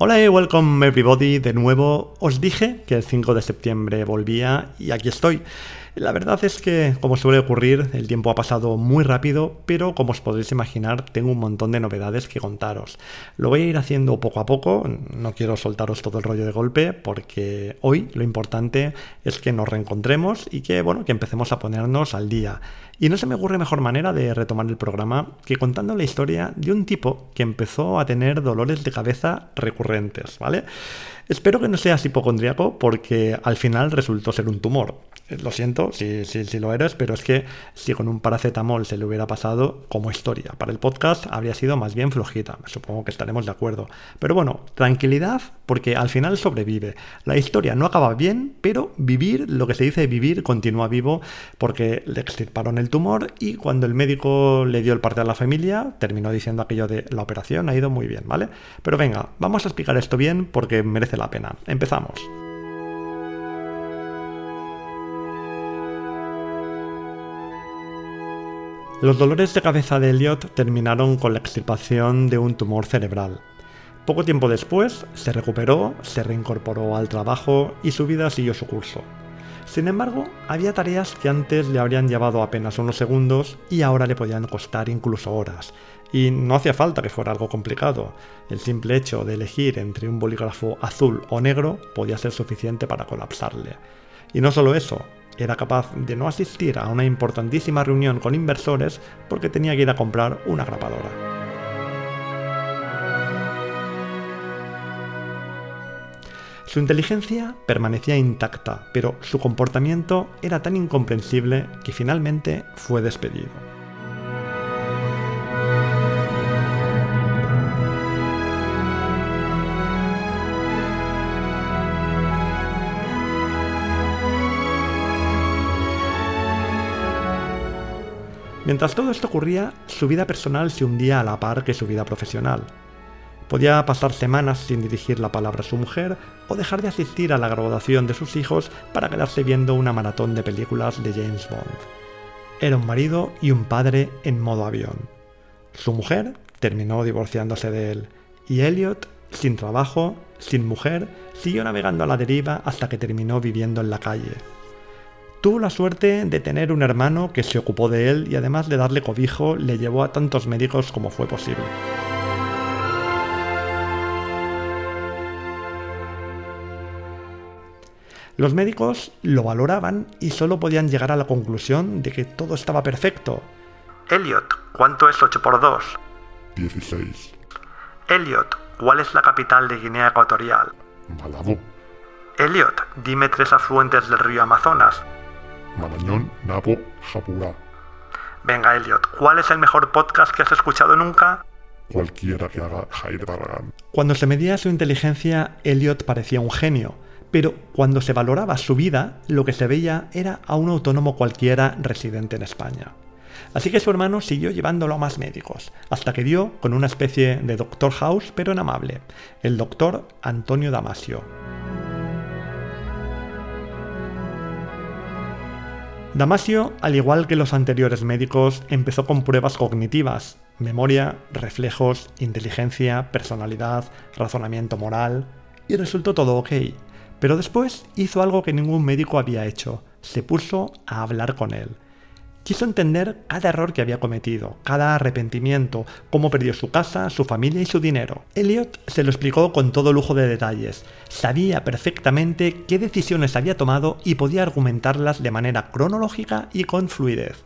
Hola y welcome everybody. De nuevo os dije que el 5 de septiembre volvía y aquí estoy. La verdad es que, como suele ocurrir, el tiempo ha pasado muy rápido, pero como os podéis imaginar, tengo un montón de novedades que contaros. Lo voy a ir haciendo poco a poco, no quiero soltaros todo el rollo de golpe, porque hoy lo importante es que nos reencontremos y que, bueno, que empecemos a ponernos al día. Y no se me ocurre mejor manera de retomar el programa que contando la historia de un tipo que empezó a tener dolores de cabeza recurrentes, ¿vale? Espero que no seas hipocondríaco porque al final resultó ser un tumor. Lo siento si, si, lo eres, pero es que si con un paracetamol se le hubiera pasado como historia para el podcast habría sido más bien flojita. Supongo que estaremos de acuerdo. Pero bueno, tranquilidad porque al final sobrevive. La historia no acaba bien, pero vivir, lo que se dice vivir, continúa vivo porque le extirparon el tumor y cuando el médico le dio el parte a la familia terminó diciendo aquello de la operación ha ido muy bien, ¿vale? Pero venga, vamos a explicar esto bien porque merece la pena. Empezamos. Los dolores de cabeza de Elliot terminaron con la extirpación de un tumor cerebral. Poco tiempo después se recuperó, se reincorporó al trabajo y su vida siguió su curso. Sin embargo, había tareas que antes le habrían llevado apenas unos segundos y ahora le podían costar incluso horas, y no hacía falta que fuera algo complicado. El simple hecho de elegir entre un bolígrafo azul o negro podía ser suficiente para colapsarle. Y no solo eso, era capaz de no asistir a una importantísima reunión con inversores porque tenía que ir a comprar una grapadora. Su inteligencia permanecía intacta, pero su comportamiento era tan incomprensible que finalmente fue despedido. Mientras todo esto ocurría, su vida personal se hundía a la par que su vida profesional. Podía pasar semanas sin dirigir la palabra a su mujer o dejar de asistir a la graduación de sus hijos para quedarse viendo una maratón de películas de James Bond. Era un marido y un padre en modo avión. Su mujer terminó divorciándose de él y Elliot, sin trabajo, sin mujer, siguió navegando a la deriva hasta que terminó viviendo en la calle. Tuvo la suerte de tener un hermano que se ocupó de él y además de darle cobijo le llevó a tantos médicos como fue posible. Los médicos lo valoraban y solo podían llegar a la conclusión de que todo estaba perfecto. Elliot, ¿cuánto es 8 por 2? 16. Elliot, ¿cuál es la capital de Guinea Ecuatorial? Malabo. Elliot, dime tres afluentes del río Amazonas. Marañón, Napo, Japurá. Venga, Elliot, ¿cuál es el mejor podcast que has escuchado nunca? Cualquiera que haga Jair Barragán. Cuando se medía su inteligencia, Elliot parecía un genio, pero cuando se valoraba su vida, lo que se veía era a un autónomo cualquiera residente en España. Así que su hermano siguió llevándolo a más médicos, hasta que dio con una especie de Doctor House, pero en amable, el doctor Antonio Damasio. Damasio, al igual que los anteriores médicos, empezó con pruebas cognitivas, memoria, reflejos, inteligencia, personalidad, razonamiento moral, y resultó todo ok. Pero después hizo algo que ningún médico había hecho, se puso a hablar con él. Quiso entender cada error que había cometido, cada arrepentimiento, cómo perdió su casa, su familia y su dinero. Elliot se lo explicó con todo lujo de detalles. Sabía perfectamente qué decisiones había tomado y podía argumentarlas de manera cronológica y con fluidez.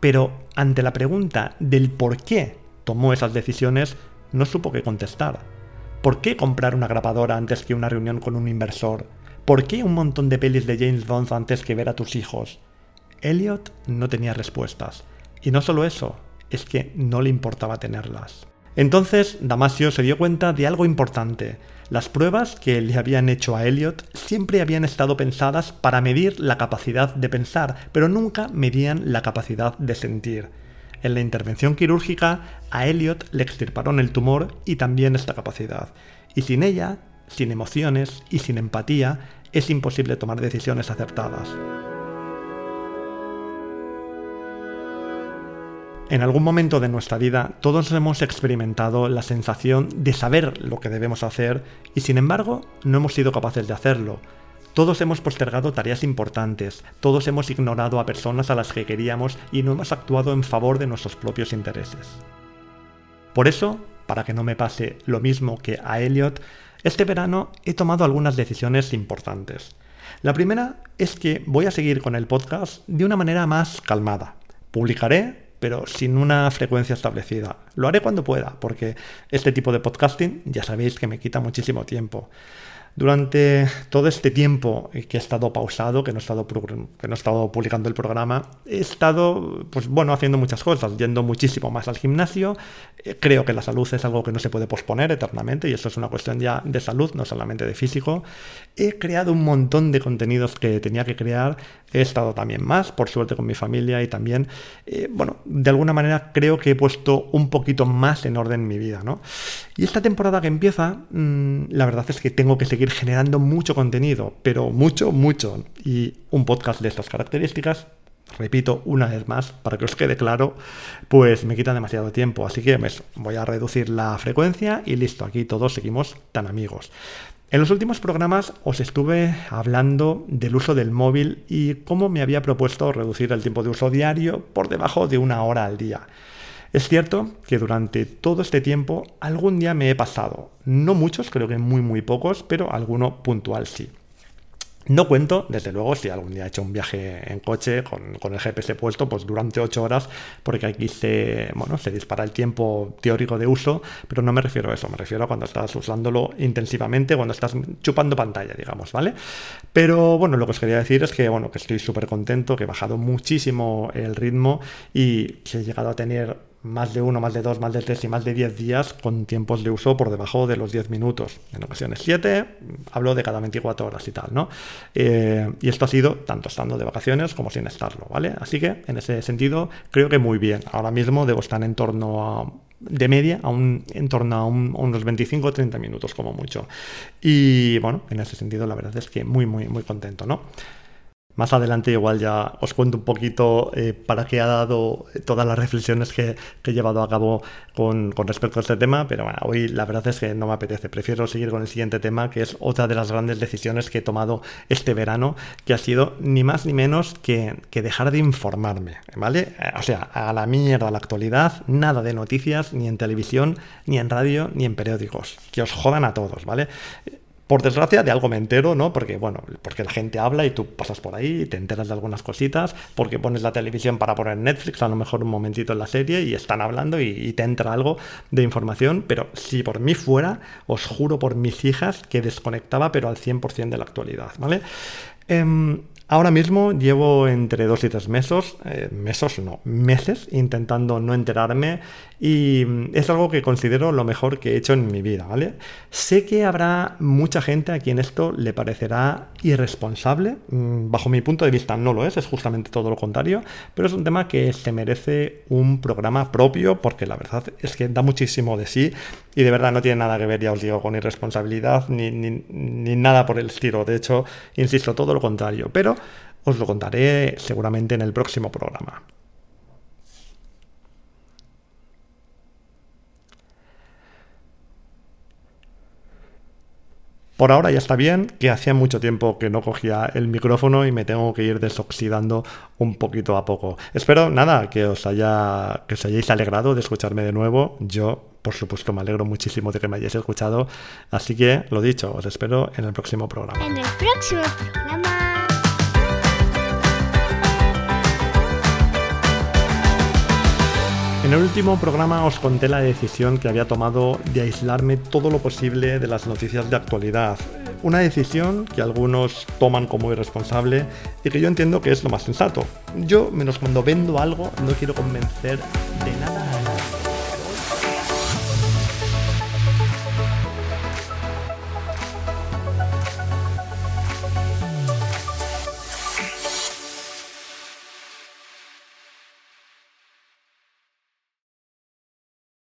Pero ante la pregunta del por qué tomó esas decisiones, no supo qué contestar. ¿Por qué comprar una grapadora antes que una reunión con un inversor? ¿Por qué un montón de pelis de James Bond antes que ver a tus hijos? Elliot no tenía respuestas. Y no solo eso, es que no le importaba tenerlas. Entonces Damasio se dio cuenta de algo importante. Las pruebas que le habían hecho a Elliot siempre habían estado pensadas para medir la capacidad de pensar, pero nunca medían la capacidad de sentir. En la intervención quirúrgica, a Elliot le extirparon el tumor y también esta capacidad. Y sin ella, sin emociones y sin empatía, es imposible tomar decisiones acertadas. En algún momento de nuestra vida todos hemos experimentado la sensación de saber lo que debemos hacer y sin embargo no hemos sido capaces de hacerlo. Todos hemos postergado tareas importantes, todos hemos ignorado a personas a las que queríamos y no hemos actuado en favor de nuestros propios intereses. Por eso, para que no me pase lo mismo que a Elliot, este verano he tomado algunas decisiones importantes. La primera es que voy a seguir con el podcast de una manera más calmada. Publicaré, pero sin una frecuencia establecida. Lo haré cuando pueda, porque este tipo de podcasting ya sabéis que me quita muchísimo tiempo. Durante todo este tiempo que he estado pausado, que no he estado, que no he estado publicando el programa, he estado, pues bueno, haciendo muchas cosas, yendo muchísimo más al gimnasio. Eh, creo que la salud es algo que no se puede posponer eternamente y eso es una cuestión ya de salud, no solamente de físico. He creado un montón de contenidos que tenía que crear. He estado también más, por suerte, con mi familia y también, eh, bueno, de alguna manera creo que he puesto un poquito más en orden mi vida, ¿no? Y esta temporada que empieza, mmm, la verdad es que tengo que seguir generando mucho contenido, pero mucho, mucho. Y un podcast de estas características, repito una vez más, para que os quede claro, pues me quita demasiado tiempo. Así que voy a reducir la frecuencia y listo, aquí todos seguimos tan amigos. En los últimos programas os estuve hablando del uso del móvil y cómo me había propuesto reducir el tiempo de uso diario por debajo de una hora al día. Es cierto que durante todo este tiempo algún día me he pasado, no muchos, creo que muy muy pocos, pero alguno puntual sí. No cuento, desde luego, si algún día he hecho un viaje en coche con, el GPS puesto, pues durante 8 horas, porque aquí se, bueno, se dispara el tiempo teórico de uso, pero no me refiero a eso, me refiero a cuando estás usándolo intensivamente, cuando estás chupando pantalla, digamos, ¿vale? Pero bueno, lo que os quería decir es que, bueno, que estoy súper contento, que he bajado muchísimo el ritmo y que he llegado a tener más de uno, más de dos, más de tres y más de diez días con tiempos de uso por debajo de los 10 minutos. En ocasiones 7, hablo de cada 24 horas y tal, ¿no? Eh, y esto ha sido tanto estando de vacaciones como sin estarlo, ¿vale? Así que en ese sentido creo que muy bien. Ahora mismo debo estar en torno a de media a un, en torno a, unos 25 o 30 minutos como mucho. Y bueno, en ese sentido la verdad es que muy, muy, muy contento, ¿no? Más adelante igual ya os cuento un poquito eh, para qué ha dado todas las reflexiones que, he llevado a cabo con, respecto a este tema, pero bueno, hoy la verdad es que no me apetece. Prefiero seguir con el siguiente tema, que es otra de las grandes decisiones que he tomado este verano, que ha sido ni más ni menos que, que dejar de informarme, ¿vale? Eh, o sea, a la mierda la actualidad, nada de noticias, ni en televisión, ni en radio, ni en periódicos. Que os jodan a todos, ¿vale? Por desgracia, de algo me entero, ¿no? Porque, bueno, porque la gente habla y tú pasas por ahí y te enteras de algunas cositas, porque pones la televisión para poner Netflix, a lo mejor un momentito en la serie y están hablando y, te entra algo de información, pero si por mí fuera, os juro por mis hijas que desconectaba, pero al 100% de la actualidad, ¿vale? Em, Ahora mismo llevo entre dos y tres meses, eh, meses no, meses intentando no enterarme y mm, es algo que considero lo mejor que he hecho en mi vida, ¿vale? Sé que habrá mucha gente a quien esto le parecerá irresponsable, mm, bajo mi punto de vista no lo es, es justamente todo lo contrario, pero es un tema que se merece un programa propio porque la verdad es que da muchísimo de sí y de verdad no tiene nada que ver, ya os digo, con irresponsabilidad ni, ni, ni nada por el estilo, de hecho, insisto, todo lo contrario, pero os lo contaré seguramente en el próximo programa. Por ahora ya está bien, que hacía mucho tiempo que no cogía el micrófono y me tengo que ir desoxidando un poquito a poco. Espero, nada, que os haya, que os hayáis alegrado de escucharme de nuevo. Yo, por supuesto, me alegro muchísimo de que me hayáis escuchado. Así que, lo dicho, os espero en el próximo programa. En el próximo programa. En el último programa os conté la decisión que había tomado de aislarme todo lo posible de las noticias de actualidad. Una decisión que algunos toman como irresponsable y que yo entiendo que es lo más sensato. Yo, menos cuando vendo algo, no quiero convencer de nada